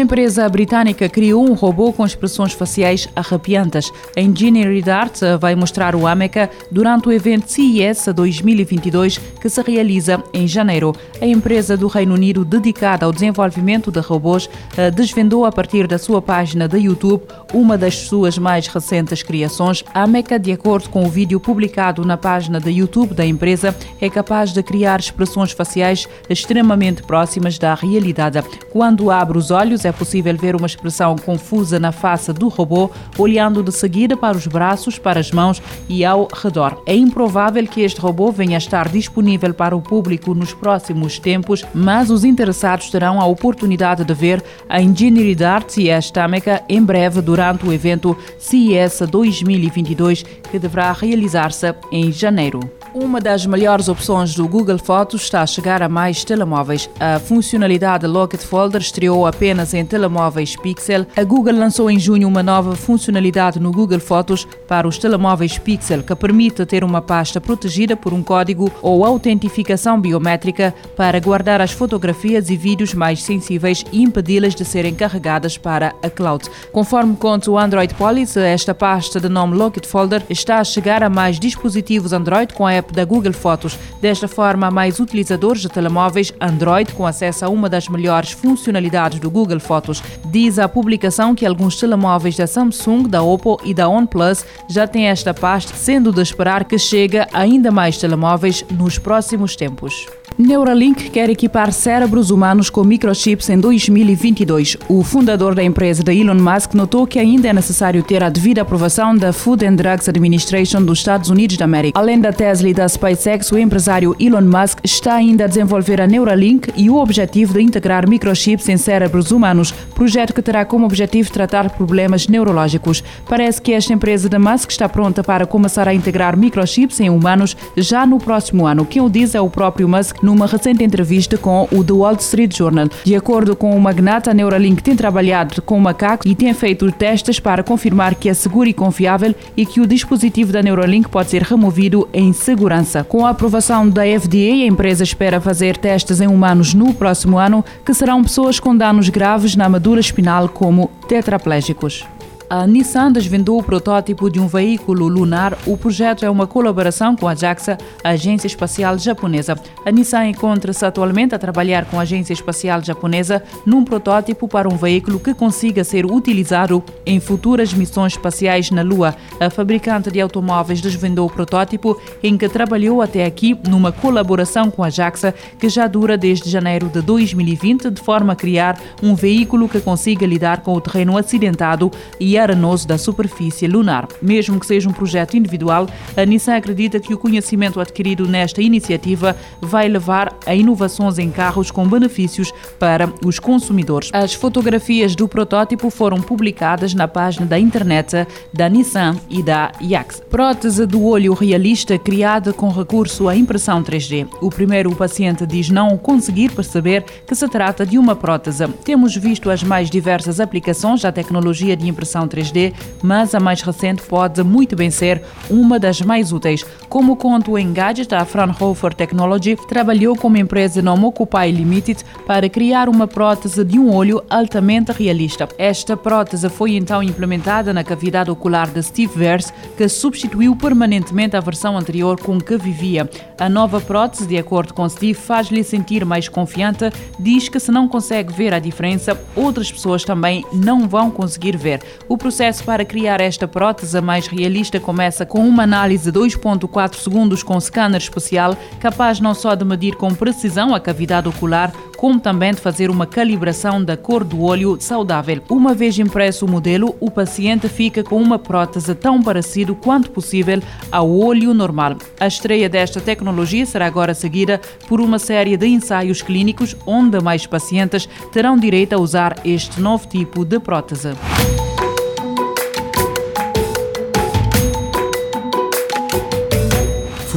Uma empresa britânica criou um robô com expressões faciais arrepiantes. A Engineering Arts vai mostrar o Ameca durante o evento CES 2022 que se realiza em janeiro. A empresa do Reino Unido dedicada ao desenvolvimento de robôs eh, desvendou a partir da sua página de YouTube uma das suas mais recentes criações. A Ameca, de acordo com o vídeo publicado na página de YouTube da empresa, é capaz de criar expressões faciais extremamente próximas da realidade. Quando abre os olhos, olhos é possível ver uma expressão confusa na face do robô, olhando de seguida para os braços, para as mãos e ao redor. É improvável que este robô venha a estar disponível para o público nos próximos tempos, mas os interessados terão a oportunidade de ver a Engineering Arts e a Stameca em breve durante o evento CES 2022 que deverá realizar-se em janeiro. Uma das melhores opções do Google Fotos está a chegar a mais telemóveis. A funcionalidade Locket Folder estreou apenas em telemóveis Pixel. A Google lançou em junho uma nova funcionalidade no Google Fotos para os telemóveis Pixel que permite ter uma pasta protegida por um código ou autentificação biométrica para guardar as fotografias e vídeos mais sensíveis e impedi-las de serem carregadas para a cloud. Conforme conta o Android Policy, esta pasta de nome Locket Folder está a chegar a mais dispositivos Android com a app da Google Fotos. Desta forma, mais utilizadores de telemóveis Android com acesso a uma das melhores funcionalidades do Google Fotos. Diz a publicação que alguns telemóveis da Samsung, da Oppo e da OnePlus já têm esta pasta, sendo de esperar que chegue ainda mais telemóveis nos próximos tempos. Neuralink quer equipar cérebros humanos com microchips em 2022. O fundador da empresa de Elon Musk notou que ainda é necessário ter a devida aprovação da Food and Drugs Administration dos Estados Unidos da América. Além da Tesla e da SpaceX, o empresário Elon Musk está ainda a desenvolver a Neuralink e o objetivo de integrar microchips em cérebros humanos, projeto que terá como objetivo tratar problemas neurológicos. Parece que esta empresa de Musk está pronta para começar a integrar microchips em humanos já no próximo ano. Quem o diz é o próprio Musk numa recente entrevista com o The Wall Street Journal. De acordo com o magnata, a Neuralink tem trabalhado com macacos e tem feito testes para confirmar que é seguro e confiável e que o dispositivo da Neuralink pode ser removido em segurança. Com a aprovação da FDA, a empresa espera fazer testes em humanos no próximo ano, que serão pessoas com danos graves na medula espinal, como tetraplégicos. A Nissan desvendou o protótipo de um veículo lunar. O projeto é uma colaboração com a JAXA, a Agência Espacial Japonesa. A Nissan encontra-se atualmente a trabalhar com a Agência Espacial Japonesa num protótipo para um veículo que consiga ser utilizado em futuras missões espaciais na Lua. A fabricante de automóveis desvendou o protótipo em que trabalhou até aqui numa colaboração com a JAXA que já dura desde janeiro de 2020, de forma a criar um veículo que consiga lidar com o terreno acidentado e arenoso da superfície lunar. Mesmo que seja um projeto individual, a Nissan acredita que o conhecimento adquirido nesta iniciativa vai levar a inovações em carros com benefícios para os consumidores. As fotografias do protótipo foram publicadas na página da internet da Nissan e da Yax. Prótese do olho realista criada com recurso à impressão 3D. O primeiro paciente diz não conseguir perceber que se trata de uma prótese. Temos visto as mais diversas aplicações da tecnologia de impressão 3D, mas a mais recente pode muito bem ser uma das mais úteis. Como conta o Engadget, a Fraunhofer Technology trabalhou com uma empresa nome Occupy Limited para criar uma prótese de um olho altamente realista. Esta prótese foi então implementada na cavidade ocular de Steve Vers, que substituiu permanentemente a versão anterior com que vivia. A nova prótese, de acordo com Steve, faz-lhe sentir mais confiante, diz que se não consegue ver a diferença, outras pessoas também não vão conseguir ver. O processo para criar esta prótese mais realista começa com uma análise de 2.4 segundos com scanner especial, capaz não só de medir com precisão a cavidade ocular, como também de fazer uma calibração da cor do olho saudável. Uma vez impresso o modelo, o paciente fica com uma prótese tão parecida quanto possível ao olho normal. A estreia desta tecnologia será agora seguida por uma série de ensaios clínicos onde mais pacientes terão direito a usar este novo tipo de prótese.